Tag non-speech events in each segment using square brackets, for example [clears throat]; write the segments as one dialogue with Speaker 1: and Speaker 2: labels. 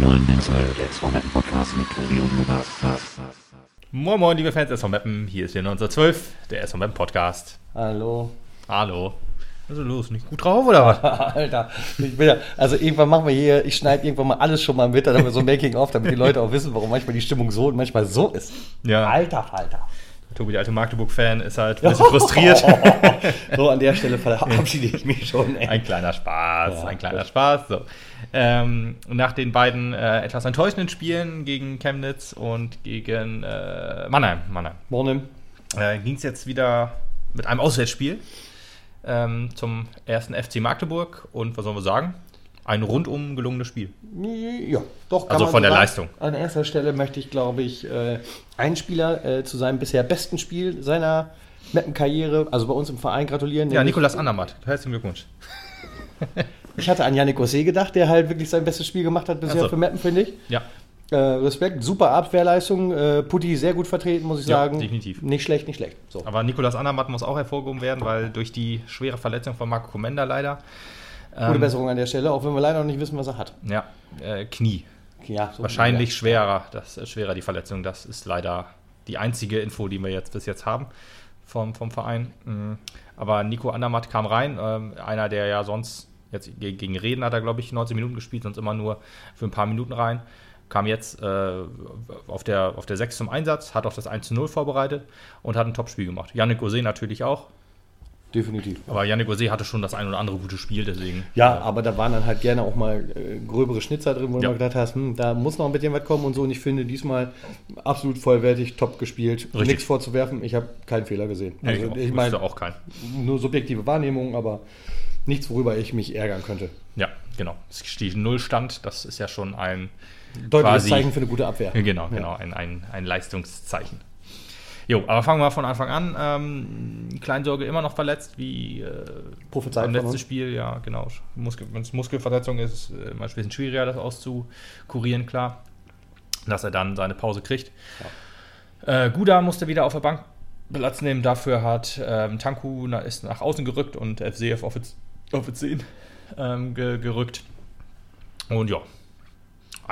Speaker 1: neuen Teil des Podcast mit Tobi und Lukas.
Speaker 2: Moin Moin, liebe Fans des SV Meppen, hier ist wieder 1912, der SV Meppen Podcast.
Speaker 3: Hallo.
Speaker 2: Hallo. Was ist los? Nicht gut drauf oder was? [laughs]
Speaker 3: Alter, ich bin ja, also irgendwann machen wir hier, ich schneide irgendwann mal alles schon mal mit, dann haben wir so ein Making-of, damit die Leute auch wissen, warum manchmal die Stimmung so und manchmal so ist.
Speaker 2: Ja.
Speaker 3: Alter Falter.
Speaker 2: Tobi, der alte Magdeburg-Fan, ist halt ein [laughs] bisschen frustriert. [laughs]
Speaker 3: so, an der Stelle [laughs] verabschiede ich mich schon. Ey.
Speaker 2: Ein kleiner Spaß,
Speaker 3: Ja,
Speaker 2: ein kleiner
Speaker 3: gut.
Speaker 2: Spaß. So. Ähm, nach den beiden äh, etwas enttäuschenden Spielen gegen Chemnitz und gegen äh, Mannheim, Mannheim
Speaker 3: Morning.
Speaker 2: äh, ging es jetzt wieder mit einem Auswärtsspiel ähm, zum ersten FC Magdeburg. Und was sollen wir sagen? Ein rundum gelungenes Spiel.
Speaker 3: Ja, doch.
Speaker 2: Also
Speaker 3: man
Speaker 2: von der
Speaker 3: sagen.
Speaker 2: Leistung.
Speaker 3: An erster Stelle möchte ich, glaube ich, äh, einen Spieler äh, zu seinem bisher besten Spiel seiner Mappenkarriere, also bei uns im Verein, gratulieren.
Speaker 2: Ja, Nikolas Andermatt. Herzlichen Glückwunsch. [laughs]
Speaker 3: Ich hatte an Yannick Ossé gedacht, der halt wirklich sein bestes Spiel gemacht hat bisher
Speaker 2: so.
Speaker 3: für Mappen, finde ich.
Speaker 2: Ja,
Speaker 3: Äh, Respekt, super Abwehrleistung. Äh, Putti sehr gut vertreten, muss ich
Speaker 2: Ja,
Speaker 3: sagen.
Speaker 2: definitiv.
Speaker 3: Nicht schlecht, nicht schlecht. So.
Speaker 2: aber Nikolas Andermatt muss auch hervorgehoben werden, weil durch die schwere Verletzung von Marco Comenda leider.
Speaker 3: Gute
Speaker 2: ähm,
Speaker 3: Besserung an der Stelle, auch wenn wir leider noch nicht wissen, was er hat.
Speaker 2: Ja, äh, Knie.
Speaker 3: Ja, so
Speaker 2: Wahrscheinlich
Speaker 3: ja.
Speaker 2: schwerer. Das ist schwerer, die Verletzung. Das ist leider die einzige Info, die wir jetzt bis jetzt haben vom, vom Verein. Mhm. Aber Nico Andermatt kam rein. Ähm, einer, der ja sonst, jetzt ge- gegen Reden hat er, glaube ich, 19 Minuten gespielt, sonst immer nur für ein paar Minuten rein. Kam jetzt äh, auf, der, auf der 6 zum Einsatz, hat auch das 1 zu 0 vorbereitet und hat ein Top-Spiel gemacht. Yannick Ose natürlich auch.
Speaker 3: Definitiv.
Speaker 2: Aber Yannick Ose hatte schon das ein oder andere gute Spiel, deswegen.
Speaker 3: Ja, aber da waren dann halt gerne auch mal äh, gröbere Schnitzer drin, wo
Speaker 2: Ja.
Speaker 3: du mal gedacht hast, hm, da muss noch ein bisschen was kommen und so. Und ich finde diesmal absolut vollwertig, top gespielt.
Speaker 2: Richtig.
Speaker 3: Nichts vorzuwerfen, ich habe keinen Fehler gesehen.
Speaker 2: Nee,
Speaker 3: Also,
Speaker 2: ich
Speaker 3: ich meine,
Speaker 2: auch keinen.
Speaker 3: nur subjektive Wahrnehmung, aber nichts, worüber ich mich ärgern könnte.
Speaker 2: Ja, genau. Es steht Nullstand, das ist ja schon ein
Speaker 3: Deutliches
Speaker 2: Quasi-
Speaker 3: Zeichen für eine gute Abwehr.
Speaker 2: Ja, Genau,
Speaker 3: Ja.
Speaker 2: genau, ein, ein, ein Leistungszeichen. Jo, aber fangen wir von Anfang an. Ähm, Kleinsorge immer noch verletzt, wie äh,
Speaker 3: Prophezeit von
Speaker 2: letzten. Spiel, ja, genau. Muskel, Wenn es Muskelverletzung ist, ist es äh, immer ein bisschen schwieriger, das auszukurieren, klar. Dass er dann seine Pause kriegt. Äh, Guda musste wieder auf der Bank Platz nehmen. Dafür hat ähm, Tanku na, ist nach außen gerückt und FCF auf auf die 10 ähm, ge, gerückt. Und ja,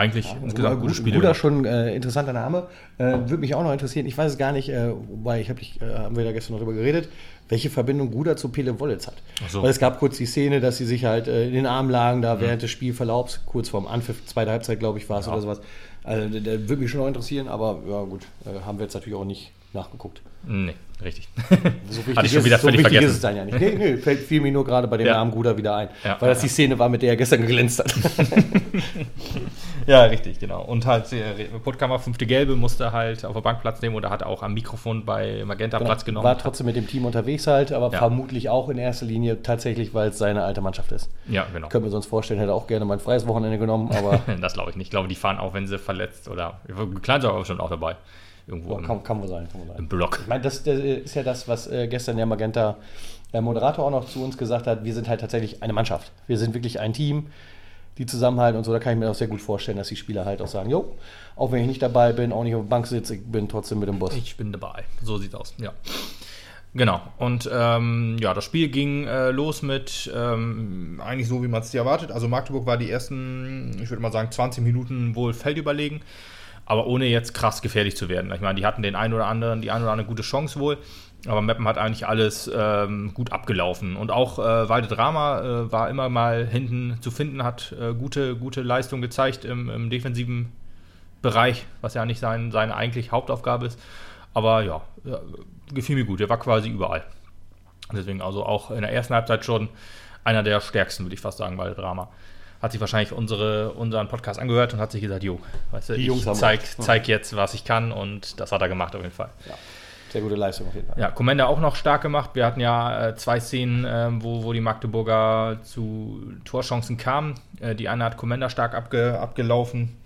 Speaker 2: eigentlich insgesamt
Speaker 3: Guda,
Speaker 2: gute Spiele. Gemacht.
Speaker 3: schon äh, interessanter Name. Äh, Würde mich auch noch interessieren. Ich weiß es gar nicht, äh, wobei ich habe äh, haben wir da gestern noch drüber geredet, welche Verbindung Guda zu Pele Wollitz hat.
Speaker 2: So.
Speaker 3: Weil es gab kurz die Szene, dass sie sich halt äh, in den Arm lagen, da während des Spielverlaufs, kurz vorm Anpfiff, zweite Halbzeit, glaube ich, war es
Speaker 2: Ja.
Speaker 3: oder sowas. Also der, der würde mich schon noch interessieren, aber ja gut, äh, haben wir jetzt natürlich auch nicht nachgeguckt.
Speaker 2: Nee, richtig. [laughs]
Speaker 3: So
Speaker 2: Hatte ich schon wieder
Speaker 3: ist, so
Speaker 2: völlig
Speaker 3: wichtig
Speaker 2: vergessen.
Speaker 3: ist es dann ja nicht. Nee, nee, fällt, fiel mir nur gerade bei dem
Speaker 2: Ja.
Speaker 3: Namen Guda wieder ein.
Speaker 2: Ja,
Speaker 3: weil das
Speaker 2: ja,
Speaker 3: die Szene war, mit der er gestern geglänzt hat. [laughs]
Speaker 2: Ja, richtig, genau. Und halt, äh, Puttkammer, fünfte Gelbe, musste halt auf der Bank Platz nehmen oder hat auch am Mikrofon bei Magenta Platz genommen.
Speaker 3: War trotzdem mit dem Team unterwegs halt, aber vermutlich auch in erster Linie tatsächlich, weil es seine alte Mannschaft ist.
Speaker 2: ja, genau.
Speaker 3: Können wir uns vorstellen, hätte auch gerne mal ein freies Wochenende genommen, aber [laughs]
Speaker 2: Das glaube ich nicht. Ich glaube, die fahren auch, wenn sie verletzt oder. Kleinsorge war schon auch dabei. Irgendwo im,
Speaker 3: kann, kann wohl sein. Kann wohl sein.
Speaker 2: im Block.
Speaker 3: Ich meine, das, das ist ja das, was äh, gestern der Magenta äh, Moderator auch noch zu uns gesagt hat. Wir sind halt tatsächlich eine Mannschaft. Wir sind wirklich ein Team, die zusammenhalten und so. Da kann ich mir auch sehr gut vorstellen, dass die Spieler halt auch sagen: Jo, auch wenn ich nicht dabei bin, auch nicht auf der Bank sitze, ich bin trotzdem mit dem Bus.
Speaker 2: Ich bin dabei. So sieht's aus, ja. Genau. Und ähm, ja, das Spiel ging äh, los mit ähm, eigentlich so, wie man es erwartet. Also Magdeburg war die ersten, ich würde mal sagen, 20 Minuten wohl feldüberlegen, aber ohne jetzt krass gefährlich zu werden. Ich meine, die hatten den einen oder anderen, die eine oder andere gute Chance wohl. Aber Meppen hat eigentlich alles ähm, gut abgelaufen. Und auch äh, Walde Drama äh, war immer mal hinten zu finden, hat äh, gute, gute Leistung gezeigt im, im defensiven Bereich, was ja nicht sein, seine eigentlich Hauptaufgabe ist. Aber ja, ja, gefiel mir gut. Er war quasi überall. Deswegen also auch in der ersten Halbzeit schon einer der stärksten, würde ich fast sagen, bei Drama. Hat sich wahrscheinlich unsere, unseren Podcast angehört und hat sich gesagt, jo, weißt du,
Speaker 3: Die
Speaker 2: ich zeig,
Speaker 3: recht.
Speaker 2: zeig jetzt, was ich kann und das hat er gemacht auf jeden Fall.
Speaker 3: Ja, sehr gute Leistung auf jeden Fall.
Speaker 2: Ja, Commander auch noch stark gemacht. Wir hatten ja äh, zwei Szenen, ähm, wo, wo die Magdeburger zu Torchancen kamen. Äh, die eine hat Commander stark abge, abgelaufen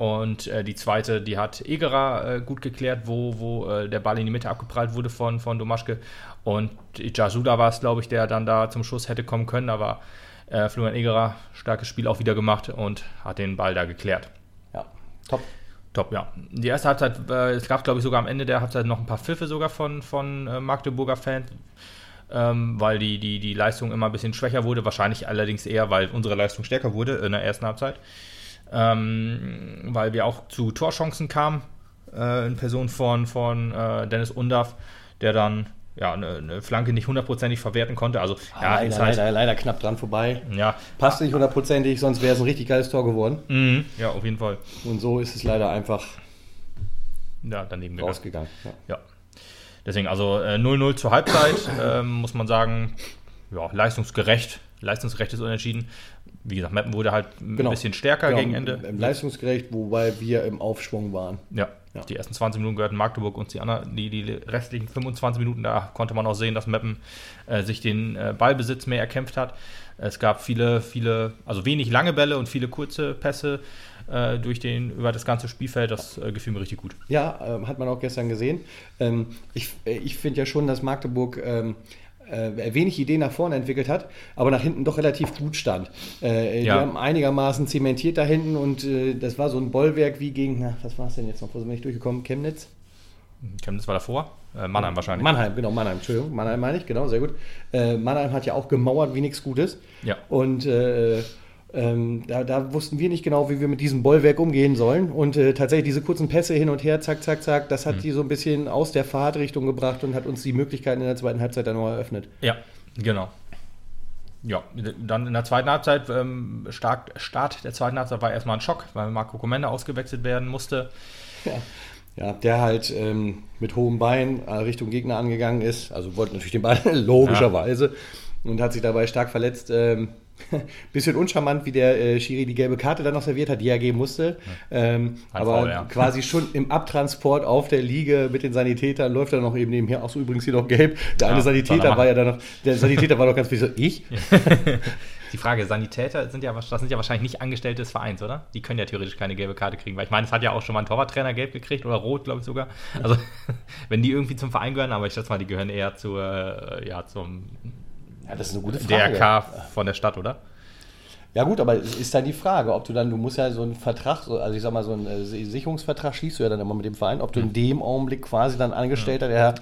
Speaker 2: und äh, die zweite, die hat Egerer äh, gut geklärt, wo, wo äh, der Ball in die Mitte abgeprallt wurde von, von Domaschke. Und Jasuda war es, glaube ich, der dann da zum Schuss hätte kommen können, aber äh, Florian Egerer, starkes Spiel auch wieder gemacht und hat den Ball da geklärt.
Speaker 3: Ja, top.
Speaker 2: Top, ja. Die erste Halbzeit, äh, es gab, glaube ich, sogar am Ende der Halbzeit noch ein paar Pfiffe sogar von, von äh, Magdeburger Fans, ähm, weil die, die, die Leistung immer ein bisschen schwächer wurde. Wahrscheinlich allerdings eher, weil unsere Leistung stärker wurde in der ersten Halbzeit. ähm, weil wir auch zu Torchancen kamen, äh, in Person von, von äh, Dennis Undaff, der dann ja, eine, eine Flanke nicht hundertprozentig verwerten konnte. Also, ja,
Speaker 3: leider,
Speaker 2: halt,
Speaker 3: leider, leider knapp dran vorbei.
Speaker 2: ja,
Speaker 3: Passt nicht hundertprozentig, sonst wäre es ein richtig geiles Tor geworden.
Speaker 2: mhm, ja, auf jeden Fall.
Speaker 3: Und so ist es leider einfach
Speaker 2: Ja, daneben gegangen.
Speaker 3: rausgegangen. Ja.
Speaker 2: Ja. Deswegen, also äh, 0-0 zur Halbzeit, ähm, muss man sagen, ja, leistungsgerecht, leistungsgerechtes Unentschieden. Wie gesagt, Meppen wurde halt ein
Speaker 3: Genau.
Speaker 2: bisschen stärker
Speaker 3: Genau,
Speaker 2: gegen Ende.
Speaker 3: Leistungsgerecht, wobei wir im Aufschwung waren.
Speaker 2: Ja,
Speaker 3: Ja.
Speaker 2: die ersten 20 Minuten gehörten Magdeburg und die, anderen, die, die restlichen 25 Minuten, da konnte man auch sehen, dass Meppen äh, sich den äh, Ballbesitz mehr erkämpft hat. Es gab viele, viele, also wenig lange Bälle und viele kurze Pässe äh, durch den, über das ganze Spielfeld. Das äh, gefiel mir richtig gut.
Speaker 3: Ja, ähm, hat man auch gestern gesehen. Ähm, ich äh, ich finde ja schon, dass Magdeburg ähm, äh, wenig Ideen nach vorne entwickelt hat, aber nach hinten doch relativ gut stand. Äh, Die
Speaker 2: Ja.
Speaker 3: haben einigermaßen zementiert da hinten und äh, das war so ein Bollwerk wie gegen, na, was war es denn jetzt noch, wo sind wir nicht durchgekommen? Chemnitz?
Speaker 2: Chemnitz war davor, äh, Mannheim wahrscheinlich.
Speaker 3: Mannheim, genau, Mannheim, Entschuldigung, Mannheim meine ich, genau, sehr gut. Äh, Mannheim hat ja auch gemauert wie nichts Gutes.
Speaker 2: Ja.
Speaker 3: Und äh, ähm, da, da wussten wir nicht genau, wie wir mit diesem Bollwerk umgehen sollen. Und äh, tatsächlich diese kurzen Pässe hin und her, zack, zack, zack, das hat
Speaker 2: Hm.
Speaker 3: die so ein bisschen aus der Fahrtrichtung gebracht und hat uns die Möglichkeiten in der zweiten Halbzeit dann noch eröffnet.
Speaker 2: Ja, genau. Ja, dann in der zweiten Halbzeit, ähm, stark, Start der zweiten Halbzeit war erstmal ein Schock, weil Marco Comenda ausgewechselt werden musste.
Speaker 3: Ja. Ja, der halt ähm, mit hohem Bein äh, Richtung Gegner angegangen ist. Also wollte natürlich den Ball [laughs] logischerweise und hat sich dabei stark verletzt. Ähm, [laughs] bisschen uncharmant, wie der äh, Schiri die gelbe Karte dann noch serviert hat, die er geben musste. Ähm, aber
Speaker 2: Foul, ja.
Speaker 3: quasi schon im Abtransport auf der Liege mit den Sanitätern läuft er noch eben nebenher. Auch so übrigens hier noch gelb. Der
Speaker 2: Ja,
Speaker 3: eine
Speaker 2: er
Speaker 3: Sanitäter war ja dann noch, der Sanitäter war doch ganz viel so, ich? [laughs]
Speaker 2: Die Frage, Sanitäter sind ja, das sind ja wahrscheinlich nicht Angestellte des Vereins, oder? Die können ja theoretisch keine gelbe Karte kriegen, weil ich meine, es hat ja auch schon mal ein Torwarttrainer gelb gekriegt oder rot, glaube ich sogar. Also, [laughs] wenn die irgendwie zum Verein gehören, aber ich schätze mal, die gehören eher zur, äh, ja, zum
Speaker 3: Ja, das ist eine gute Frage.
Speaker 2: DRK von der Stadt, oder?
Speaker 3: Ja gut, aber es ist dann die Frage, ob du dann, du musst ja so einen Vertrag, so- also ich sag mal, so einen äh, Sicherungsvertrag schießt du ja dann immer mit dem Verein, ob du in dem Augenblick quasi dann Angestellter, der,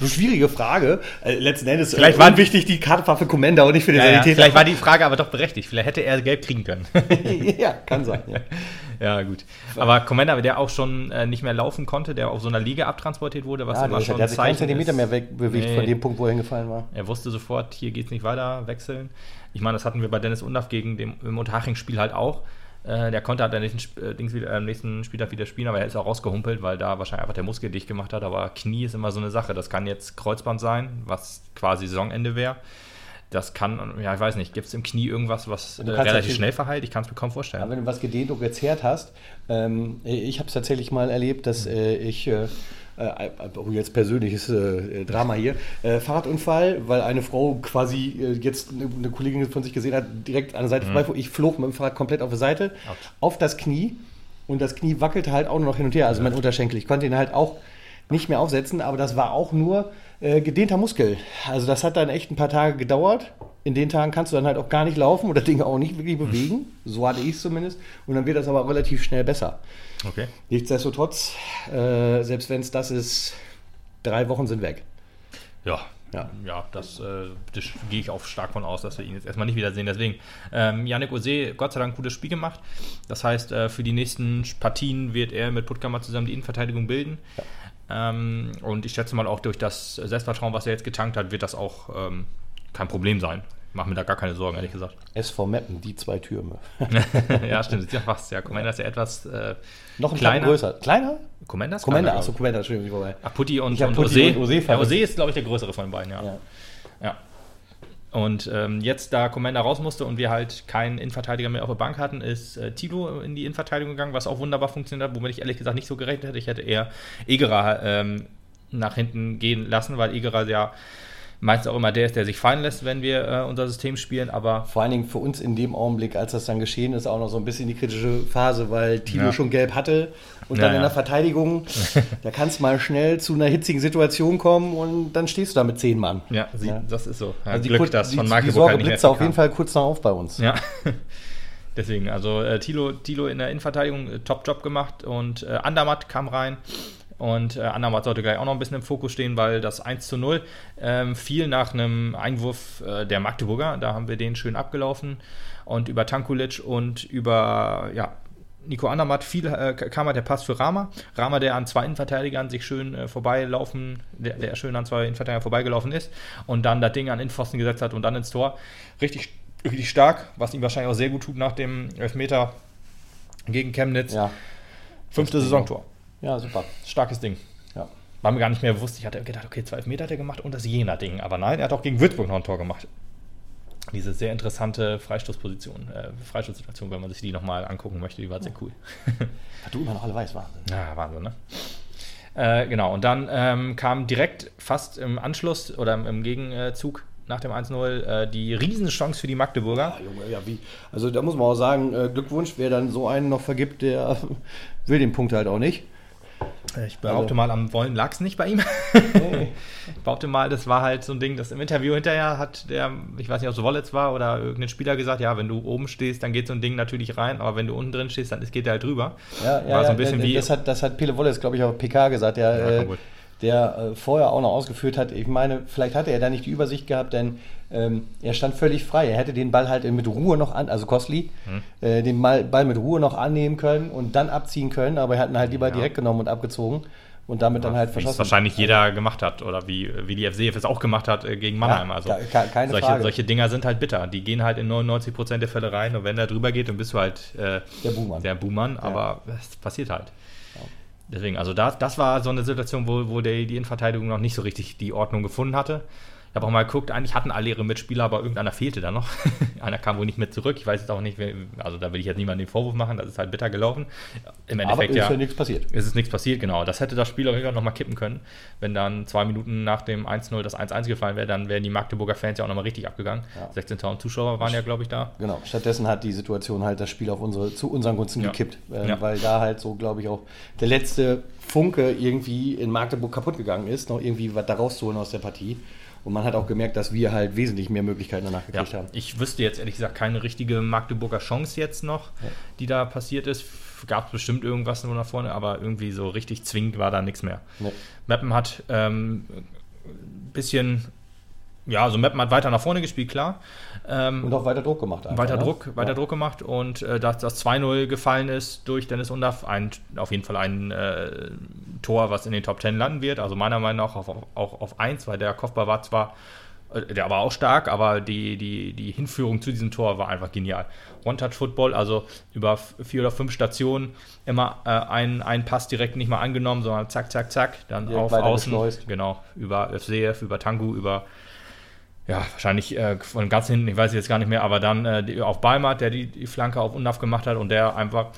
Speaker 3: so schwierige Frage, äh, letzten Endes
Speaker 2: Vielleicht
Speaker 3: äh,
Speaker 2: war-
Speaker 3: wichtig, die Karte war für Commander und nicht für den
Speaker 2: Ja, ja,
Speaker 3: Sanitäter.
Speaker 2: vielleicht war die Frage aber doch berechtigt. Vielleicht hätte er gelb kriegen können. [laughs]
Speaker 3: ja, kann sein, ja. [laughs]
Speaker 2: ja, gut. Aber Commander, der auch schon äh, nicht mehr laufen konnte, der auf so einer Liege abtransportiert wurde, was
Speaker 3: ja
Speaker 2: immer schon
Speaker 3: der hat sich keinen Zentimeter mehr wegbewegt
Speaker 2: Nee.
Speaker 3: von dem Punkt, wo er hingefallen war.
Speaker 2: Er wusste sofort, hier geht es nicht weiter, wechseln. Ich meine, das hatten wir bei Dennis Undaff gegen dem im Unterhaching-Spiel halt auch. Äh, der konnte halt am nächsten, äh, Dings wieder, äh, am nächsten Spieltag wieder spielen, aber er ist auch rausgehumpelt, weil da wahrscheinlich einfach der Muskel dicht gemacht hat. Aber Knie ist immer so eine Sache. Das kann jetzt Kreuzband sein, was quasi Saisonende wäre. Das kann, ja, ich weiß nicht, gibt es im Knie irgendwas, was äh, relativ schnell verheilt? Ich kann es mir kaum vorstellen.
Speaker 3: Aber wenn du was gedehnt und gezerrt hast, ähm, ich habe es tatsächlich mal erlebt, dass äh, ich, äh, äh, oh, jetzt persönliches äh, Drama hier, äh, Fahrradunfall, weil eine Frau quasi äh, jetzt eine, eine Kollegin von sich gesehen hat, direkt an der Seite vorbei, ich flog mit dem Fahrrad komplett auf die Seite,
Speaker 2: Autsch.
Speaker 3: auf das Knie und das Knie wackelte halt auch nur noch hin und her, also mein Unterschenkel. Ich konnte ihn halt auch nicht mehr aufsetzen, aber das war auch nur äh, gedehnter Muskel. Also das hat dann echt ein paar Tage gedauert. In den Tagen kannst du dann halt auch gar nicht laufen oder [laughs] Dinge auch nicht wirklich bewegen. So hatte ich es zumindest. Und dann wird das aber relativ schnell besser.
Speaker 2: Okay.
Speaker 3: Nichtsdestotrotz, äh, selbst wenn es das ist, drei Wochen sind weg.
Speaker 2: Ja,
Speaker 3: Ja.
Speaker 2: ja, das, äh, das gehe ich auch stark von aus, dass wir ihn jetzt erstmal nicht wiedersehen. Deswegen, ähm, Yannick Ose, Gott sei Dank, gutes Spiel gemacht. Das heißt, äh, für die nächsten Partien wird er mit Puttkammer zusammen die Innenverteidigung bilden. Ähm, und ich schätze mal auch durch das Selbstvertrauen, was er jetzt getankt hat, wird das auch ähm, kein Problem sein. Mach mir da gar keine Sorgen, ehrlich gesagt.
Speaker 3: SV Meppen, die zwei Türme. [laughs]
Speaker 2: ja, stimmt. [laughs] Ja fast. Ja, Commander ist ja etwas äh,
Speaker 3: Noch ein
Speaker 2: kleiner.
Speaker 3: größer. Kleiner?
Speaker 2: Commander ist
Speaker 3: Commander, achso, Commander, Entschuldigung, ich vorbei.
Speaker 2: Ach, Putti und, und
Speaker 3: Putti
Speaker 2: Ose.
Speaker 3: und Ose
Speaker 2: ja. Ose ist, glaube ich, der größere von beiden, ja.
Speaker 3: Ja.
Speaker 2: Und ähm, jetzt, da Commander raus musste und wir halt keinen Innenverteidiger mehr auf der Bank hatten, ist äh, Tilo in die Innenverteidigung gegangen, was auch wunderbar funktioniert hat, womit ich ehrlich gesagt nicht so gerechnet hätte. Ich hätte eher Egerer ähm, nach hinten gehen lassen, weil Egerer ja meistens auch immer der ist, der sich fallen lässt, wenn wir äh, unser System spielen. Aber
Speaker 3: Vor allen Dingen für uns in dem Augenblick, als das dann geschehen ist, auch noch so ein bisschen die kritische Phase, weil Tilo
Speaker 2: Ja.
Speaker 3: schon gelb hatte und
Speaker 2: Ja,
Speaker 3: dann in der Verteidigung, [laughs] da kann es mal schnell zu einer hitzigen Situation kommen und dann stehst du da mit zehn Mann.
Speaker 2: ja, sie,
Speaker 3: Ja.
Speaker 2: das ist so. Ja,
Speaker 3: Also die,
Speaker 2: Glück,
Speaker 3: die,
Speaker 2: von
Speaker 3: die
Speaker 2: Magdeburg
Speaker 3: Sorge blitzt auf jeden. Fall kurz noch auf bei uns.
Speaker 2: Ja. [laughs] Deswegen, also äh, Tilo, Tilo in der Innenverteidigung, äh, Top-Job gemacht und äh, Andermatt kam rein. Und äh, Andermatt sollte gleich auch noch ein bisschen im Fokus stehen, weil das 1 zu 0 ähm, fiel nach einem Einwurf äh, der Magdeburger. Da haben wir den schön abgelaufen. Und über Tankulic und über ja, Nico Andermatt viel, äh, kam halt der Pass für Rama. Rama, der an zwei Innenverteidigern sich schön äh, vorbeilaufen, der, der schön an zwei Innenverteidigern vorbeigelaufen ist und dann das Ding an Innenpfosten gesetzt hat und dann ins Tor. Richtig, richtig stark, was ihm wahrscheinlich auch sehr gut tut nach dem Elfmeter gegen Chemnitz.
Speaker 3: Ja,
Speaker 2: Fünfte Saisontor.
Speaker 3: Ja super.
Speaker 2: Starkes Ding.
Speaker 3: Ja.
Speaker 2: War mir gar nicht mehr bewusst. Ich hatte gedacht, okay, zwei Elfmeter hat er gemacht und das Jena-Ding. Aber nein, er hat auch gegen Würzburg noch ein Tor gemacht. Diese sehr interessante Freistoßposition, äh, Freistoßsituation, wenn man sich die nochmal angucken möchte, die war sehr cool.
Speaker 3: Was du immer noch alle weißt, Wahnsinn.
Speaker 2: Ja, Wahnsinn, ne? Äh, genau, und dann ähm, kam direkt fast im Anschluss oder im, im Gegenzug nach dem 1-0 äh, die Riesenchance für die Magdeburger.
Speaker 3: Ja, Junge, ja, wie. Also da muss man auch sagen, äh, Glückwunsch, wer dann so einen noch vergibt, der [laughs] will den Punkt halt auch nicht.
Speaker 2: Ich behaupte mal, am Wollen lag es nicht bei ihm.
Speaker 3: Nee.
Speaker 2: Ich behaupte mal, das war halt so ein Ding, das im Interview hinterher hat der, ich weiß nicht, ob es Wollitz war oder irgendein Spieler gesagt, ja, wenn du oben stehst, dann geht so ein Ding natürlich rein, aber wenn du unten drin stehst, dann geht der halt drüber.
Speaker 3: Ja, ja,
Speaker 2: war so
Speaker 3: ja,
Speaker 2: ein bisschen
Speaker 3: der-
Speaker 2: wie,
Speaker 3: das hat, das hat Pele Wollitz, glaube ich, auf PK gesagt, der,
Speaker 2: Ja,
Speaker 3: äh. Der äh, vorher auch noch ausgeführt hat. Ich meine, vielleicht hatte er da nicht die Übersicht gehabt, denn ähm, er stand völlig frei. Er hätte den Ball halt mit Ruhe noch an, also Kostli,
Speaker 2: Hm.
Speaker 3: äh, den Ball, mit Ruhe noch annehmen können und dann abziehen können, aber er hat ihn halt lieber
Speaker 2: Ja.
Speaker 3: direkt genommen und abgezogen und damit dann halt
Speaker 2: wie es
Speaker 3: verschossen.
Speaker 2: wahrscheinlich jeder gemacht hat oder wie, wie die FCF es auch gemacht hat äh, gegen Mannheim.
Speaker 3: Ja,
Speaker 2: also
Speaker 3: ke- ke- keine
Speaker 2: solche,
Speaker 3: Frage.
Speaker 2: solche Dinger sind halt bitter. Die gehen halt in 99% der Fälle rein und wenn der drüber geht, dann bist du halt äh,
Speaker 3: Der Buhmann.
Speaker 2: Der Buhmann, aber es passiert halt. Deswegen, also das, das war so eine Situation, wo, wo der, die Innenverteidigung noch nicht so richtig die Ordnung gefunden hatte. Ich habe auch mal geguckt, eigentlich hatten alle ihre Mitspieler, aber irgendeiner fehlte da noch. [laughs] Einer kam wohl nicht mit zurück. Ich weiß jetzt auch nicht, also da will ich jetzt niemandem den Vorwurf machen, das ist halt bitter gelaufen. Im
Speaker 3: aber
Speaker 2: Endeffekt
Speaker 3: ist
Speaker 2: ja.
Speaker 3: ja nichts passiert.
Speaker 2: Es ist nichts passiert, genau. Das hätte das Spiel auch irgendwann nochmal kippen können. Wenn dann zwei Minuten nach dem 1-0 das 1-1 gefallen wäre, dann wären die Magdeburger Fans ja auch nochmal richtig abgegangen.
Speaker 3: Ja.
Speaker 2: 16.000 Zuschauer waren ja, glaube ich, da.
Speaker 3: Genau, stattdessen hat die Situation halt das Spiel auf unsere, zu unseren Gunsten
Speaker 2: Ja.
Speaker 3: gekippt, ähm,
Speaker 2: Ja.
Speaker 3: weil da halt so, glaube ich, auch der letzte Funke irgendwie in Magdeburg kaputt gegangen ist, noch irgendwie was da rauszuholen aus der Partie. Und man hat auch gemerkt, dass wir halt wesentlich mehr Möglichkeiten danach
Speaker 2: Ja,
Speaker 3: gekriegt haben.
Speaker 2: ich wüsste jetzt ehrlich gesagt keine richtige Magdeburger Chance jetzt noch, die da passiert ist. Gab es bestimmt irgendwas nur nach vorne, aber irgendwie so richtig zwingend war da nichts mehr.
Speaker 3: Nee.
Speaker 2: Meppen hat ähm, ein bisschen, ja, also Meppen hat weiter nach vorne gespielt, klar. Ähm,
Speaker 3: Und auch weiter Druck gemacht. einfach,
Speaker 2: weiter
Speaker 3: ne?
Speaker 2: Druck, weiter
Speaker 3: ja.
Speaker 2: Druck gemacht und äh, dass das 2-0 gefallen ist durch Dennis Undaff, ein, auf jeden Fall ein äh, Tor, was in den Top 10 landen wird. Also meiner Meinung nach auch auf, auch auf 1, weil der Kopfball war zwar, äh, der war auch stark, aber die, die, die Hinführung zu diesem Tor war einfach genial. One-Touch-Football, also über vier oder fünf Stationen immer äh, einen, einen Pass direkt nicht mal angenommen, sondern zack, zack, zack, dann
Speaker 3: Direkt
Speaker 2: auf Außen.
Speaker 3: geschleust.
Speaker 2: Genau, über FCF, über Tangu, über ja, wahrscheinlich äh, von ganz hinten, ich weiß jetzt gar nicht mehr, aber dann äh, auf Balmert, der die, die Flanke auf Undaff gemacht hat und der einfach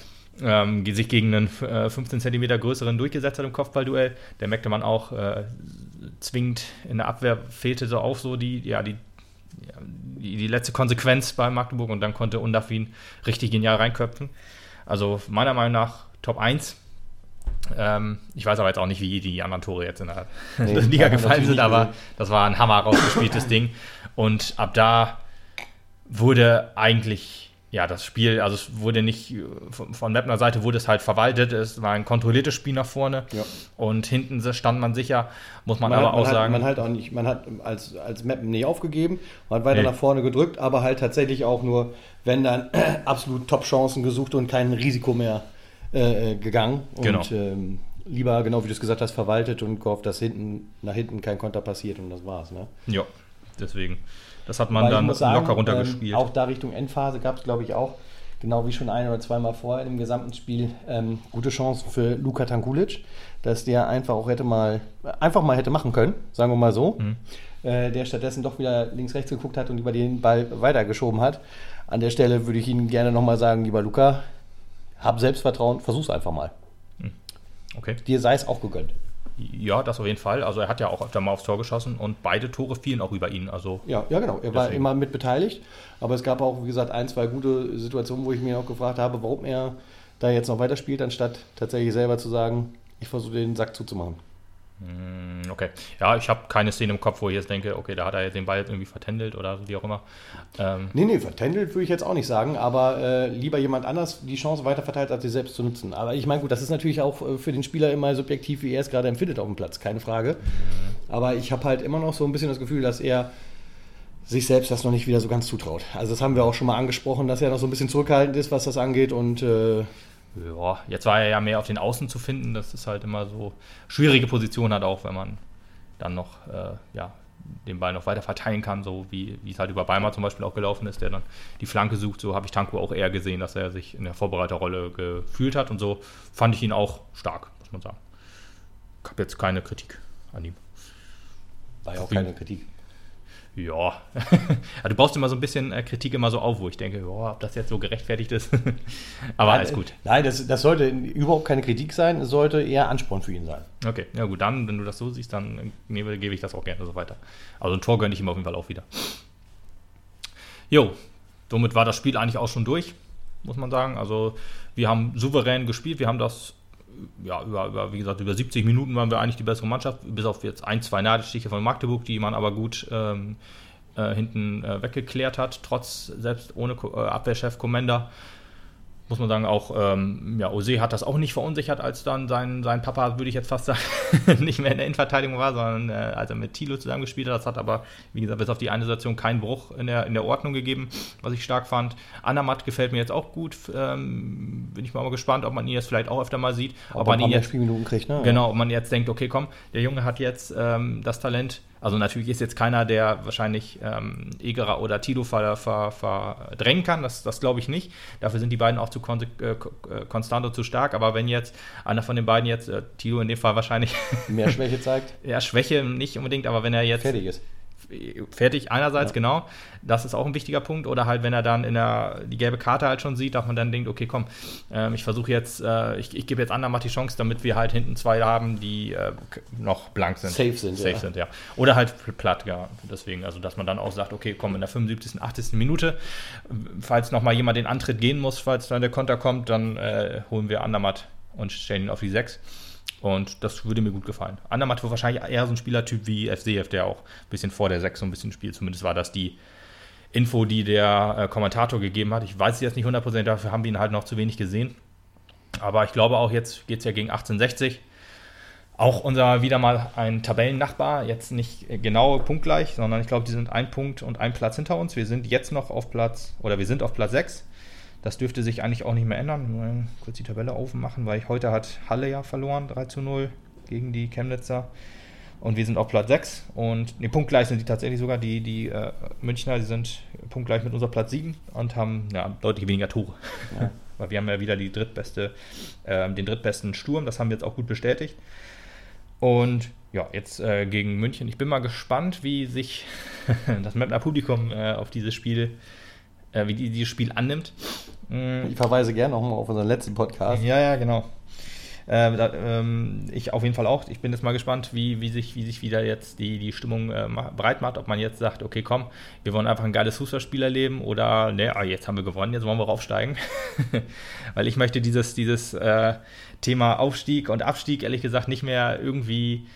Speaker 2: ähm, sich gegen einen äh, 15 cm größeren durchgesetzt hat im Kopfballduell. Der merkte man auch äh, zwingend in der Abwehr fehlte so auch so die, ja, die, ja, die, die letzte Konsequenz bei Magdeburg und dann konnte Undaff ihn richtig genial reinköpfen. Also meiner Meinung nach Top 1. Ähm, ich weiß aber jetzt auch nicht, wie die anderen Tore jetzt in der
Speaker 3: Nee, [laughs]
Speaker 2: Liga
Speaker 3: man
Speaker 2: gefallen sind, aber das war ein Hammer rausgespieltes [laughs] Ding. Und ab da wurde eigentlich, ja, das Spiel, also es wurde nicht, von, von Mapner Seite wurde es halt verwaltet, es war ein kontrolliertes Spiel nach vorne
Speaker 3: Ja.
Speaker 2: und hinten stand man sicher, muss man,
Speaker 3: Man,
Speaker 2: aber
Speaker 3: hat, man,
Speaker 2: auch
Speaker 3: hat,
Speaker 2: sagen.
Speaker 3: man hat auch nicht, man hat als, als Mappen nicht aufgegeben, man hat weiter
Speaker 2: Nee.
Speaker 3: nach vorne gedrückt, aber halt tatsächlich auch nur, wenn dann [clears throat] absolut Top-Chancen gesucht und kein Risiko mehr äh, äh, gegangen. Und
Speaker 2: Genau.
Speaker 3: ähm, lieber, genau wie du es gesagt hast, verwaltet und gehofft, dass hinten nach hinten kein Konter passiert und das war's. Ne?
Speaker 2: ja, deswegen. Das hat man
Speaker 3: ich
Speaker 2: dann
Speaker 3: sagen,
Speaker 2: locker runtergespielt.
Speaker 3: Ähm, auch da Richtung Endphase gab es, glaube ich, auch, genau wie schon ein oder zweimal vorher im gesamten Spiel, ähm, gute Chancen für Luka Tankulic, dass der einfach auch hätte mal, einfach mal hätte machen können, sagen wir mal so.
Speaker 2: Mhm.
Speaker 3: Äh, der stattdessen doch wieder links-rechts geguckt hat und über den Ball weitergeschoben hat. An der Stelle würde ich Ihnen gerne nochmal sagen, lieber Luca, hab Selbstvertrauen, versuch's einfach mal.
Speaker 2: okay.
Speaker 3: Dir sei es auch gegönnt.
Speaker 2: Ja, das auf jeden Fall. Also er hat ja auch öfter mal aufs Tor geschossen und beide Tore fielen auch über ihn. Also
Speaker 3: Ja, ja genau. Er war
Speaker 2: Deswegen.
Speaker 3: immer mit beteiligt. Aber es gab auch, wie gesagt, ein, zwei gute Situationen, wo ich mir auch gefragt habe, warum er da jetzt noch weiterspielt, anstatt tatsächlich selber zu sagen, ich versuche den Sack zuzumachen.
Speaker 2: Mm, Okay. Ja, ich habe keine Szene im Kopf, wo ich jetzt denke, okay, da hat er den Ball irgendwie vertändelt oder wie auch immer. Ähm,
Speaker 3: Nee, nee, vertändelt würde ich jetzt auch nicht sagen, aber äh, lieber jemand anders die Chance weiter verteilt, als sie selbst zu nutzen. Aber ich meine, gut, das ist natürlich auch äh, für den Spieler immer subjektiv, wie er es gerade empfindet auf dem Platz, keine Frage. Aber ich habe halt immer noch so ein bisschen das Gefühl, dass er sich selbst das noch nicht wieder so ganz zutraut. Also das haben wir auch schon mal angesprochen, dass er noch so ein bisschen zurückhaltend ist, was das angeht und äh,
Speaker 2: Ja, jetzt war er ja mehr auf den Außen zu finden. Das ist halt immer so schwierige Position hat auch, wenn man dann noch äh, ja, den Ball noch weiter verteilen kann, so wie, wie es halt über Weimar zum Beispiel auch gelaufen ist, der dann die Flanke sucht. So habe ich Tanko auch eher gesehen, dass er sich in der Vorbereiterrolle gefühlt hat und so fand ich ihn auch stark, muss man sagen. Ich habe jetzt keine Kritik an ihm.
Speaker 3: War ja auch keine Kritik. [laughs]
Speaker 2: Ja, du baust immer so ein bisschen äh, Kritik immer so auf, wo ich denke, ja, ob das jetzt so gerechtfertigt ist. [laughs] Aber
Speaker 3: Nein,
Speaker 2: alles gut.
Speaker 3: Nein, das, das sollte überhaupt keine Kritik sein, es sollte eher Ansporn für ihn sein.
Speaker 2: Okay, ja gut, dann, wenn du das so siehst, dann äh, gebe, gebe ich das auch gerne so weiter. Also ein Tor gönne ich ihm auf jeden Fall auch wieder. Jo, somit war das Spiel eigentlich auch schon durch, muss man sagen. Also wir haben souverän gespielt, wir haben das ja, über, über, wie gesagt, über 70 Minuten waren wir eigentlich die bessere Mannschaft, bis auf jetzt ein, zwei Nadelstiche von Magdeburg, die man aber gut ähm, äh, hinten äh, weggeklärt hat, trotz selbst ohne äh, Abwehrchef Commander. Muss man sagen, auch ähm, ja, Ose hat das auch nicht verunsichert, als dann sein, sein Papa, würde ich jetzt fast sagen, [laughs] nicht mehr in der Innenverteidigung war, sondern äh, als er mit Thilo zusammengespielt hat. Das hat aber, wie gesagt, bis auf die eine Situation keinen Bruch in der, in der Ordnung gegeben, was ich stark fand. Anamat gefällt mir jetzt auch gut. Ähm, bin ich mal gespannt, ob man ihn jetzt vielleicht auch öfter mal sieht.
Speaker 3: Ob
Speaker 2: Ob man ihn jetzt
Speaker 3: Spielminuten kriegt, ne?
Speaker 2: Genau, und man jetzt denkt, okay, komm, der Junge hat jetzt ähm, das Talent. Also natürlich ist jetzt keiner, der wahrscheinlich ähm, Egerer oder Tilo ver, ver, verdrängen kann. Das, das glaube ich nicht. Dafür sind die beiden auch zu kon äh, äh, konstant und zu stark. Aber wenn jetzt einer von den beiden jetzt, äh, Tilo in dem Fall wahrscheinlich,
Speaker 3: Mehr Schwäche zeigt, [laughs]
Speaker 2: ja, Schwäche nicht unbedingt, aber wenn er jetzt
Speaker 3: fertig ist.
Speaker 2: Fertig einerseits,
Speaker 3: Ja.
Speaker 2: genau, das ist auch ein wichtiger Punkt. Oder halt, wenn er dann in der, die gelbe Karte halt schon sieht, dass man dann denkt, okay, komm, ähm, ich versuche jetzt, äh, ich, ich gebe jetzt Andermatt die Chance, damit wir halt hinten zwei haben, die äh, noch blank sind.
Speaker 3: Safe sind,
Speaker 2: Safe
Speaker 3: ja.
Speaker 2: sind, ja. Oder halt platt, ja. Deswegen, also dass man dann auch sagt, okay, komm, in der 75., 80. Minute, falls nochmal jemand den Antritt gehen muss, falls dann der Konter kommt, dann äh, holen wir Andermatt und stellen ihn auf die 6. Und das würde mir gut gefallen. Andermatt war wahrscheinlich eher so ein Spielertyp wie FCF, der auch ein bisschen vor der 6 so ein bisschen spielt. Zumindest war das die Info, die der äh, Kommentator gegeben hat. Ich weiß jetzt nicht 100%, dafür haben wir ihn halt noch zu wenig gesehen. Aber ich glaube auch, jetzt geht es ja gegen 1860. Auch unser wieder mal ein Tabellennachbar, jetzt nicht genau punktgleich, sondern ich glaube, die sind ein Punkt und ein Platz hinter uns. Wir sind jetzt noch auf Platz, oder wir sind auf Platz 6. Das dürfte sich eigentlich auch nicht mehr ändern. Kurz die Tabelle aufmachen, weil ich heute hat Halle ja verloren, 3 zu 0 gegen die Chemnitzer. Und wir sind auf Platz 6. Und nee, punktgleich sind die tatsächlich sogar. Die, die äh, Münchner, die sind punktgleich mit unser Platz 7 und haben ja, deutlich weniger Tore.
Speaker 3: Ja. [laughs]
Speaker 2: weil wir haben ja wieder die drittbeste, äh, den drittbesten Sturm. Das haben wir jetzt auch gut bestätigt. Und ja, jetzt äh, gegen München. Ich bin mal gespannt, wie sich [laughs] das Mapner Publikum äh, auf dieses Spiel, äh, wie die, dieses Spiel annimmt. Mm,
Speaker 3: Ich verweise gerne nochmal auf unseren letzten Podcast.
Speaker 2: ja, ja, genau. Äh, da, ähm, ich auf jeden Fall auch. Ich bin jetzt mal gespannt, wie, wie, sich, wie sich wieder jetzt die, die Stimmung äh, breit macht. Ob man jetzt sagt, okay, komm, wir wollen einfach ein geiles Fußballspiel erleben oder, ne, ah, jetzt haben wir gewonnen, jetzt wollen wir raufsteigen. [laughs] Weil ich möchte dieses, dieses äh, Thema Aufstieg und Abstieg, ehrlich gesagt, nicht mehr irgendwie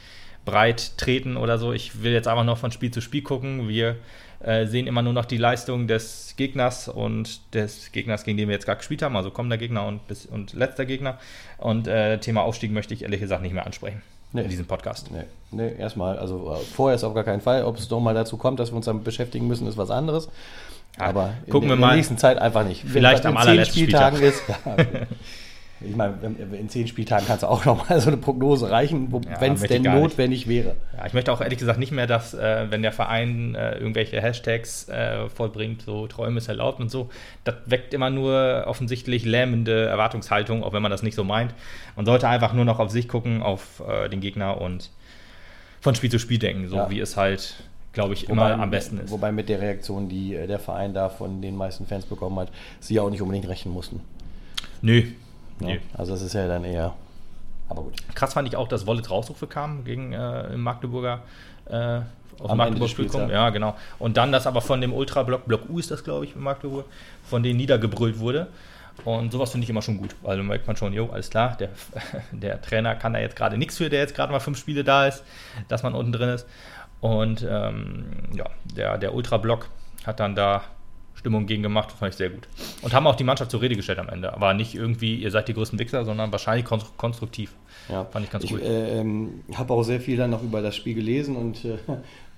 Speaker 2: breit treten oder so. Ich will jetzt einfach noch von Spiel zu Spiel gucken. Wir äh, sehen immer nur noch die Leistung des Gegners und des Gegners, gegen den wir jetzt gerade gespielt haben, also kommender Gegner und, bis, und letzter Gegner. Und äh, Thema Aufstieg möchte ich ehrlich gesagt nicht mehr ansprechen
Speaker 3: Nee.
Speaker 2: in diesem Podcast.
Speaker 3: Nee, nee, erstmal, also äh, vorher ist auf gar keinen Fall. Ob es doch mal dazu kommt, dass wir uns damit beschäftigen müssen, ist was anderes.
Speaker 2: Ja,
Speaker 3: Aber in,
Speaker 2: gucken wir
Speaker 3: in
Speaker 2: mal.
Speaker 3: der nächsten Zeit einfach nicht.
Speaker 2: Vielleicht am
Speaker 3: in
Speaker 2: allerletzten
Speaker 3: Spieltagen ist. [laughs] Ja, ich meine, in zehn Spieltagen kannst du auch noch mal [laughs] so eine Prognose reichen,
Speaker 2: Ja,
Speaker 3: wenn es denn
Speaker 2: gar nicht.
Speaker 3: notwendig wäre.
Speaker 2: Ja, ich möchte auch ehrlich gesagt nicht mehr, dass, äh, wenn der Verein äh, irgendwelche Hashtags äh, vollbringt, so Träume ist erlaubt und so, das weckt immer nur offensichtlich lähmende Erwartungshaltung, auch wenn man das nicht so meint. Man sollte einfach nur noch auf sich gucken, auf äh, den Gegner und von Spiel zu Spiel denken, so
Speaker 3: Ja.
Speaker 2: wie es halt, glaube ich, immer am besten ist.
Speaker 3: Wobei mit der Reaktion, die äh, der Verein da von den meisten Fans bekommen hat, sie ja auch nicht unbedingt rechnen mussten.
Speaker 2: Nö. Nö.
Speaker 3: Also das ist ja dann eher. Aber gut.
Speaker 2: Krass fand ich auch, dass Wollitz Rausrufe kam gegen äh, im Magdeburger äh, auf
Speaker 3: Am
Speaker 2: Magdeburg kommen.
Speaker 3: ja.
Speaker 2: Ja, genau. Und dann das aber von dem Ultra-Block, Block U ist das, glaube ich, in Magdeburg, von denen niedergebrüllt wurde. Und sowas finde ich immer schon gut, weil dann merkt man schon, jo, alles klar, der, [laughs] der Trainer kann da jetzt gerade nichts für, der jetzt gerade mal fünf Spiele da ist, dass man unten drin ist. Und ähm, ja, der, der Ultra-Block hat dann da Stimmung gegen gemacht, fand ich sehr gut. Und haben auch die Mannschaft zur Rede gestellt am Ende. Aber nicht irgendwie, ihr seid die größten Wichser, sondern wahrscheinlich kon konstruktiv.
Speaker 3: Ja.
Speaker 2: Fand ich ganz
Speaker 3: ich
Speaker 2: cool.
Speaker 3: ähm, habe auch sehr viel dann noch über das Spiel gelesen und äh,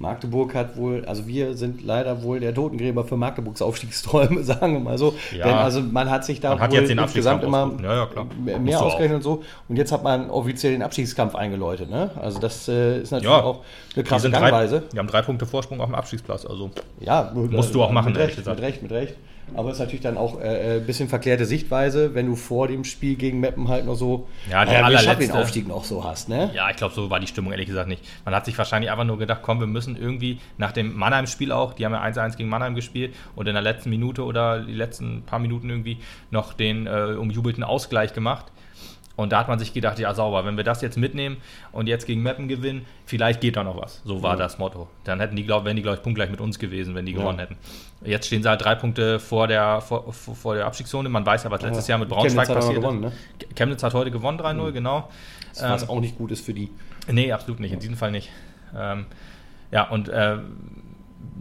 Speaker 3: Magdeburg hat wohl, also wir sind leider wohl der Totengräber für Magdeburgs Aufstiegsträume, [laughs] sagen wir mal so.
Speaker 2: Ja.
Speaker 3: Denn also man hat sich da
Speaker 2: Man
Speaker 3: wohl insgesamt immer.
Speaker 2: Ja, ja,
Speaker 3: mehr ausgerechnet und so. Und jetzt hat man offiziell den Abstiegskampf eingeläutet. Ne? Also das äh, ist natürlich auch eine krasse
Speaker 2: sind drei,
Speaker 3: Gangweise.
Speaker 2: die haben drei Punkte Vorsprung auf dem Abstiegsplatz. Also
Speaker 3: Ja,
Speaker 2: Musst du auch machen,
Speaker 3: mit Recht, mit Recht, mit Recht. Aber es ist natürlich dann auch äh, ein bisschen verklärte Sichtweise, wenn du vor dem Spiel gegen Meppen halt noch so
Speaker 2: Ja, der
Speaker 3: naja, schaffen den Aufstieg noch so hast, ne?
Speaker 2: Ja, ich glaube, so war die Stimmung ehrlich gesagt nicht. Man hat sich wahrscheinlich einfach nur gedacht, komm, wir müssen irgendwie nach dem Mannheim-Spiel auch, die haben ja 1-1 gegen Mannheim gespielt und in der letzten Minute oder die letzten paar Minuten irgendwie noch den äh, umjubelten Ausgleich gemacht. Und da hat man sich gedacht, ja sauber, wenn wir das jetzt mitnehmen und jetzt gegen Meppen gewinnen, vielleicht geht da noch was. So war
Speaker 3: Ja.
Speaker 2: das Motto. Dann hätten die, glaub, wären die, glaube ich, punktgleich mit uns gewesen, wenn die
Speaker 3: Ja.
Speaker 2: gewonnen hätten. Jetzt stehen sie halt drei Punkte vor der, vor, vor der Abstiegszone. Man weiß ja, was letztes Jahr mit
Speaker 3: Chemnitz
Speaker 2: Braunschweig
Speaker 3: noch
Speaker 2: passiert
Speaker 3: gewonnen, ne?
Speaker 2: ist. Chemnitz hat heute gewonnen 3-0, genau.
Speaker 3: Was
Speaker 2: Ähm,
Speaker 3: auch nicht gut ist für die.
Speaker 2: Nee, absolut nicht, in diesem Fall nicht. Ähm, ja, und äh,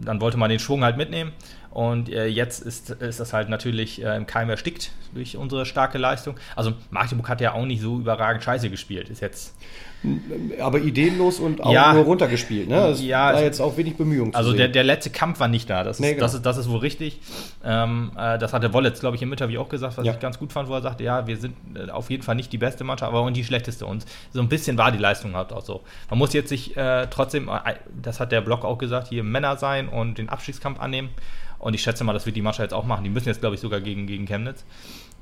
Speaker 2: dann wollte man den Schwung halt mitnehmen. Und äh, jetzt ist, ist das halt natürlich äh, im Keim erstickt durch unsere starke Leistung. Also Magdeburg hat ja auch nicht so überragend scheiße gespielt. Ist jetzt,
Speaker 3: Aber ideenlos und auch
Speaker 2: Ja.
Speaker 3: nur runtergespielt, ne? Es
Speaker 2: Ja,
Speaker 3: war jetzt auch wenig Bemühung zu
Speaker 2: also der, der letzte Kampf war nicht da. Das ist,
Speaker 3: Nee, genau.
Speaker 2: das ist, das ist wohl richtig. Ähm, äh, das hat der Wollitz, glaube ich, im Interview auch gesagt, was
Speaker 3: Ja.
Speaker 2: ich ganz gut fand, wo er sagte, ja, wir sind äh, auf jeden Fall nicht die beste Mannschaft, aber auch die schlechteste. Und so ein bisschen war die Leistung halt auch so. Man muss jetzt sich äh, trotzdem, äh, das hat der Blog auch gesagt, hier Männer sein und den Abstiegskampf annehmen. Und ich schätze mal, das wird die Mannschaft jetzt auch machen. Die müssen jetzt, glaube ich, sogar gegen, gegen Chemnitz.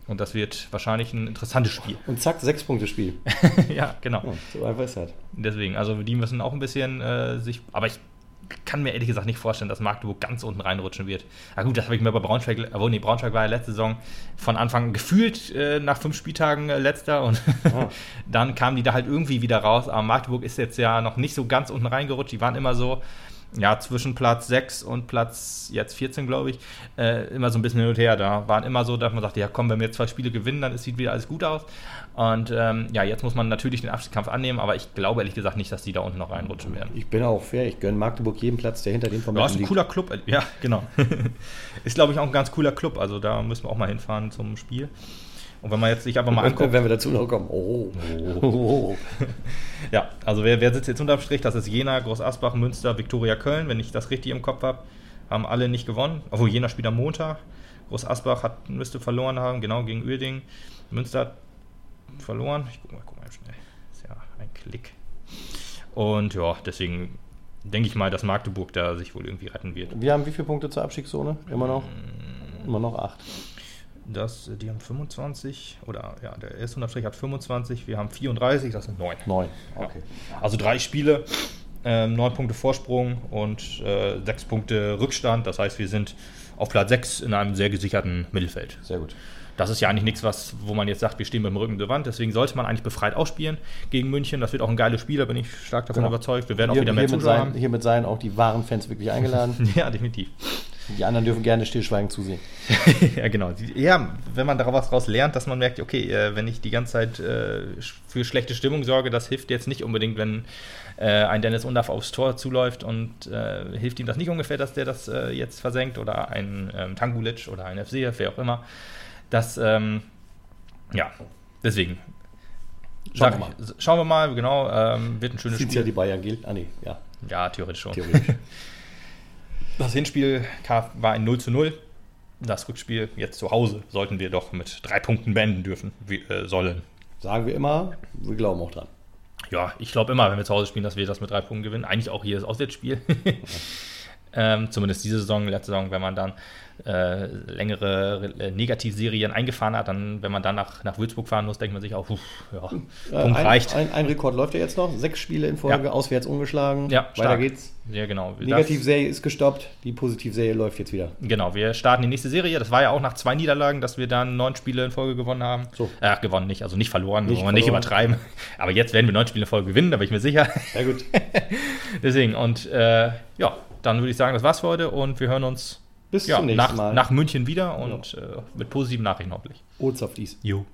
Speaker 2: Und das wird wahrscheinlich ein interessantes Spiel.
Speaker 3: und zack, sechs Punkte Spiel. [laughs]
Speaker 2: ja, genau.
Speaker 3: Ja, so einfach ist das.
Speaker 2: Deswegen, also die müssen auch ein bisschen äh, sich. Aber ich kann mir ehrlich gesagt nicht vorstellen, dass Magdeburg ganz unten reinrutschen wird. Na gut, das habe ich mir bei Braunschweig, obwohl nee, Braunschweig war ja letzte Saison von Anfang gefühlt äh, nach fünf Spieltagen äh, letzter und
Speaker 3: Ja. [laughs]
Speaker 2: dann kamen die da halt irgendwie wieder raus. Aber Magdeburg ist jetzt ja noch nicht so ganz unten reingerutscht. Die waren immer so, ja, zwischen Platz 6 und Platz jetzt 14, glaube ich, äh, immer so ein bisschen hin und her. Da waren immer so, dass man sagte, ja komm, wenn wir jetzt zwei Spiele gewinnen, dann sieht wieder alles gut aus. Und ähm, ja, jetzt muss man natürlich den Abstiegskampf annehmen, aber ich glaube ehrlich gesagt nicht, dass die da unten noch reinrutschen werden.
Speaker 3: Ich bin auch fair, ich gönne Magdeburg jeden Platz, der hinter dem von
Speaker 2: Ja, ist ein cooler Club. äh, Ja, genau. [laughs] ist, glaube ich, auch ein ganz cooler Club. Also da müssen wir auch mal hinfahren zum Spiel. Und wenn man jetzt sich einfach mal anguckt,
Speaker 3: wenn wir dazu noch kommen, oh. oh. [laughs]
Speaker 2: ja, also wer, wer sitzt jetzt unterm Strich? Das ist Jena, Groß Asbach, Münster, Viktoria Köln, wenn ich das richtig im Kopf habe. Haben alle nicht gewonnen. Obwohl Jena spielt am Montag. Groß Asbach hat, müsste verloren haben, genau gegen Uerdingen. Münster hat verloren. Ich guck mal, guck mal schnell. Ist ja ein Klick. Und ja, deswegen denke ich mal, dass Magdeburg da sich wohl irgendwie retten wird.
Speaker 3: Wir haben wie viele Punkte zur Abstiegszone? Immer noch? Immer noch acht.
Speaker 2: Das, die haben 25, oder ja, der erste Unterstrich hat 25, wir haben 34, das sind 9.
Speaker 3: Neun. Okay.
Speaker 2: Also drei Spiele, ähm, neun Punkte Vorsprung und äh, sechs Punkte Rückstand. Das heißt, wir sind auf Platz 6 in einem sehr gesicherten Mittelfeld.
Speaker 3: Sehr gut.
Speaker 2: Das ist ja eigentlich nichts, was, wo man jetzt sagt, wir stehen mit dem Rücken zur Wand. Deswegen sollte man eigentlich befreit ausspielen gegen München. Das wird auch ein geiles Spiel, da bin ich stark davon
Speaker 3: Genau.
Speaker 2: überzeugt. Wir werden auch
Speaker 3: Hier,
Speaker 2: wieder mehr
Speaker 3: hiermit,
Speaker 2: Zuschauer
Speaker 3: seien,
Speaker 2: haben.
Speaker 3: hiermit seien auch die wahren Fans wirklich eingeladen. [laughs]
Speaker 2: Ja, definitiv.
Speaker 3: Die anderen dürfen gerne stillschweigend zusehen. [laughs]
Speaker 2: ja, genau. Ja, wenn man daraus was lernt, dass man merkt, okay, äh, wenn ich die ganze Zeit äh, für schlechte Stimmung sorge, das hilft jetzt nicht unbedingt, wenn äh, ein Dennis Undaff aufs Tor zuläuft und hilft ihm das nicht ungefähr, dass der das jetzt versenkt oder ein ähm, Tangulic oder ein FC, wer auch immer. Das, ähm, ja, deswegen.
Speaker 3: Schauen
Speaker 2: Sag
Speaker 3: wir
Speaker 2: ich- Schauen wir mal, genau. Ähm, wird ein schönes
Speaker 3: Sieht ja
Speaker 2: Spiel.
Speaker 3: die Bayern gilt. Ah, nee, ja,
Speaker 2: Ja, theoretisch schon.
Speaker 3: theoretisch. [laughs]
Speaker 2: Das Hinspiel war ein 0 zu 0. Das Rückspiel jetzt zu Hause sollten wir doch mit drei Punkten beenden dürfen, wie, äh, sollen.
Speaker 3: Sagen wir immer, wir glauben auch dran.
Speaker 2: Ja, ich glaube immer, wenn wir zu Hause spielen, dass wir das mit drei Punkten gewinnen. Eigentlich auch hier das Auswärtsspiel. [laughs] ähm, zumindest diese Saison, letzte Saison, wenn man dann äh, längere äh, Negativserien eingefahren hat, dann, wenn man dann nach, nach Würzburg fahren muss, denkt man sich auch, uff, ja,
Speaker 3: Äh,
Speaker 2: Punkt
Speaker 3: ein,
Speaker 2: reicht.
Speaker 3: Ein, ein Rekord läuft ja jetzt noch. Sechs Spiele in Folge,
Speaker 2: Ja.
Speaker 3: auswärts ungeschlagen.
Speaker 2: Ja,
Speaker 3: Weiter
Speaker 2: stark.
Speaker 3: geht's.
Speaker 2: ja, genau.
Speaker 3: Negativserie ist gestoppt. Die Positivserie läuft jetzt wieder.
Speaker 2: Genau, wir starten die nächste Serie. Das war ja auch nach zwei Niederlagen, dass wir dann neun Spiele in Folge gewonnen haben.
Speaker 3: So.
Speaker 2: Äh, gewonnen nicht, also nicht verloren,
Speaker 3: Nicht
Speaker 2: wollen wir nicht übertreiben. Aber jetzt werden wir neun Spiele in Folge gewinnen, da bin ich mir sicher.
Speaker 3: Ja, gut. [laughs]
Speaker 2: Deswegen, und äh, ja, dann würde ich sagen, das war's für heute und wir hören uns
Speaker 3: Bis
Speaker 2: ja,
Speaker 3: zum nächsten
Speaker 2: nach,
Speaker 3: Mal.
Speaker 2: nach München wieder und äh, mit positiven Nachrichten hoffentlich.
Speaker 3: Oz auf dies.
Speaker 2: Jo.